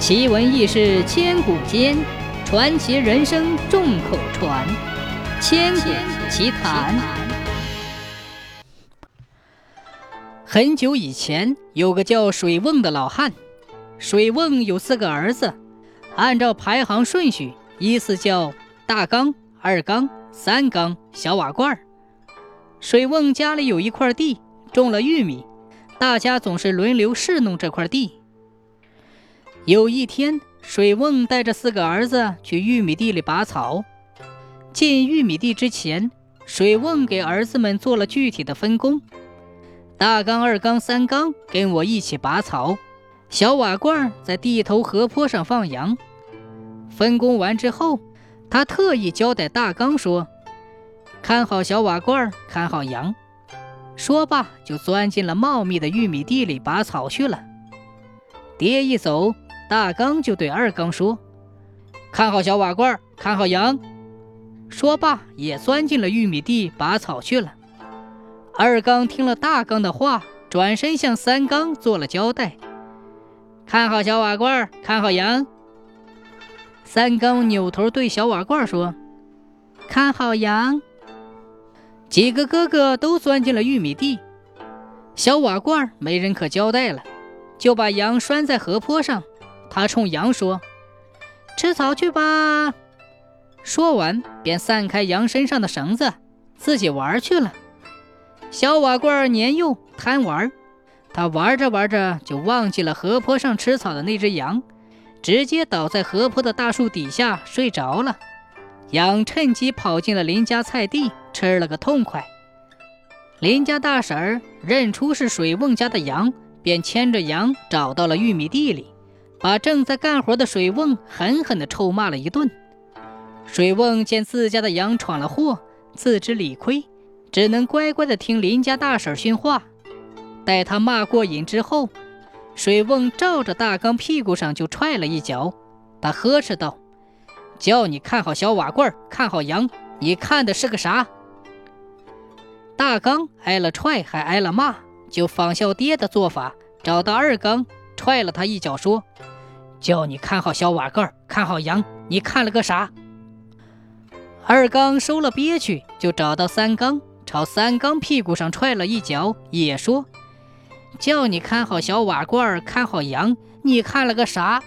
奇闻异事千古间，传奇人生众口传。千古奇谈。很久以前，有个叫水瓮的老汉。水瓮有四个儿子，按照排行顺序，依次叫大缸、二缸、三缸、小瓦罐。水瓮家里有一块地，种了玉米，大家总是轮流侍弄这块地。有一天，水瓮带着四个儿子去玉米地里拔草。进玉米地之前，水瓮给儿子们做了具体的分工：大缸、二缸、三缸跟我一起拔草，小瓦罐在地头河坡上放羊。分工完之后，他特意交代大缸说：“看好小瓦罐，看好羊。”说罢，就钻进了茂密的玉米地里拔草去了。爹一走。大刚就对二刚说：“看好小瓦罐，看好羊。”说罢，也钻进了玉米地拔草去了。二刚听了大刚的话，转身向三刚做了交代：“看好小瓦罐，看好羊。”三刚扭头对小瓦罐说：“看好羊。”几个哥哥都钻进了玉米地，小瓦罐没人可交代了，就把羊拴在河坡上。他冲羊说：“吃草去吧。”说完，便散开羊身上的绳子，自己玩去了。小瓦罐年幼贪玩，他玩着玩着就忘记了河坡上吃草的那只羊，直接倒在河坡的大树底下睡着了。羊趁机跑进了邻家菜地，吃了个痛快。邻家大婶儿认出是水瓮家的羊，便牵着羊找到了玉米地里。把正在干活的水瓮狠狠地臭骂了一顿。水瓮见自家的羊闯了祸，自知理亏，只能乖乖地听邻家大婶训话。待他骂过瘾之后，水瓮照着大缸屁股上就踹了一脚。他呵斥道：“叫你看好小瓦罐，看好羊，你看的是个啥？”大刚挨了踹，还挨了骂，就仿效爹的做法，找到二刚，踹了他一脚，说。叫你看好小瓦罐，看好羊，你看了个啥？二刚收了憋屈，就找到三刚，朝三刚屁股上踹了一脚，也说：“叫你看好小瓦罐，看好羊，你看了个啥？”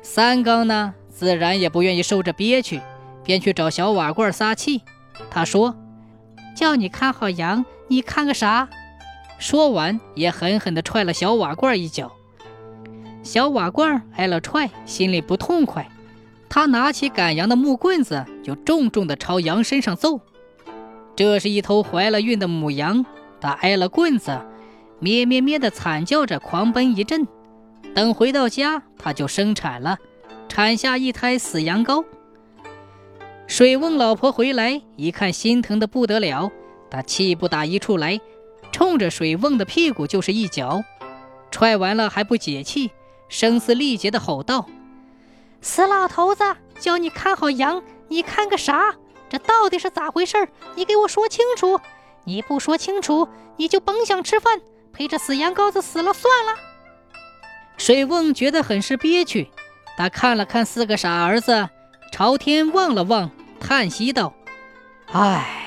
三刚呢，自然也不愿意受这憋屈，便去找小瓦罐撒气。他说：“叫你看好羊，你看个啥？”说完，也狠狠地踹了小瓦罐一脚。小瓦罐挨了踹，心里不痛快。他拿起赶羊的木棍子，就重重地朝羊身上揍。这是一头怀了孕的母羊，它挨了棍子，咩咩咩地惨叫着，狂奔一阵。等回到家，它就生产了，产下一胎死羊羔。水瓮老婆回来一看，心疼得不得了，她气不打一处来，冲着水瓮的屁股就是一脚。踹完了还不解气。声嘶力竭地吼道：“死老头子，叫你看好羊，你看个啥？这到底是咋回事？你给我说清楚！你不说清楚，你就甭想吃饭，陪着死羊羔子死了算了。”水瓮觉得很是憋屈，他看了看四个傻儿子，朝天望了望，叹息道：“唉。”